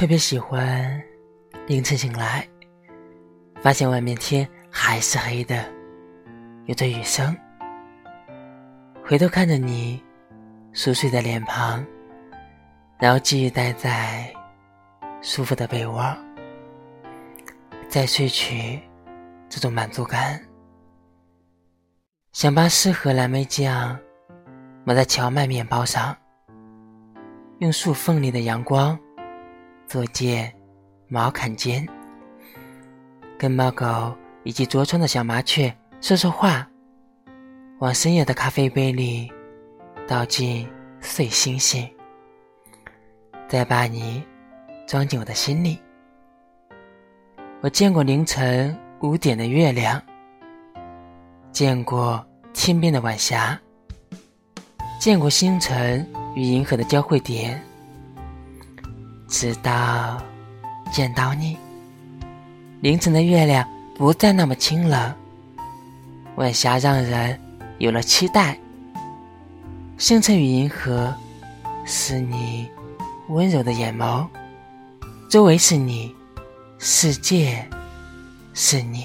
特别喜欢凌晨醒来，发现外面天还是黑的，有着雨声。回头看着你熟睡的脸庞，然后继续待在舒服的被窝，再睡去，这种满足感。想把适合蓝莓酱抹在荞麦面包上，用树缝里的阳光做件毛坎肩，跟猫狗以及着窗的小麻雀说说话，往深夜的咖啡杯里倒进碎星星，再把你装进我的心里。我见过凌晨五点的月亮。见过天边的晚霞，见过星辰与银河的交汇点，直到见到你。凌晨的月亮不再那么清冷，晚霞让人有了期待。星辰与银河是你温柔的眼眸，周围是你，世界是你。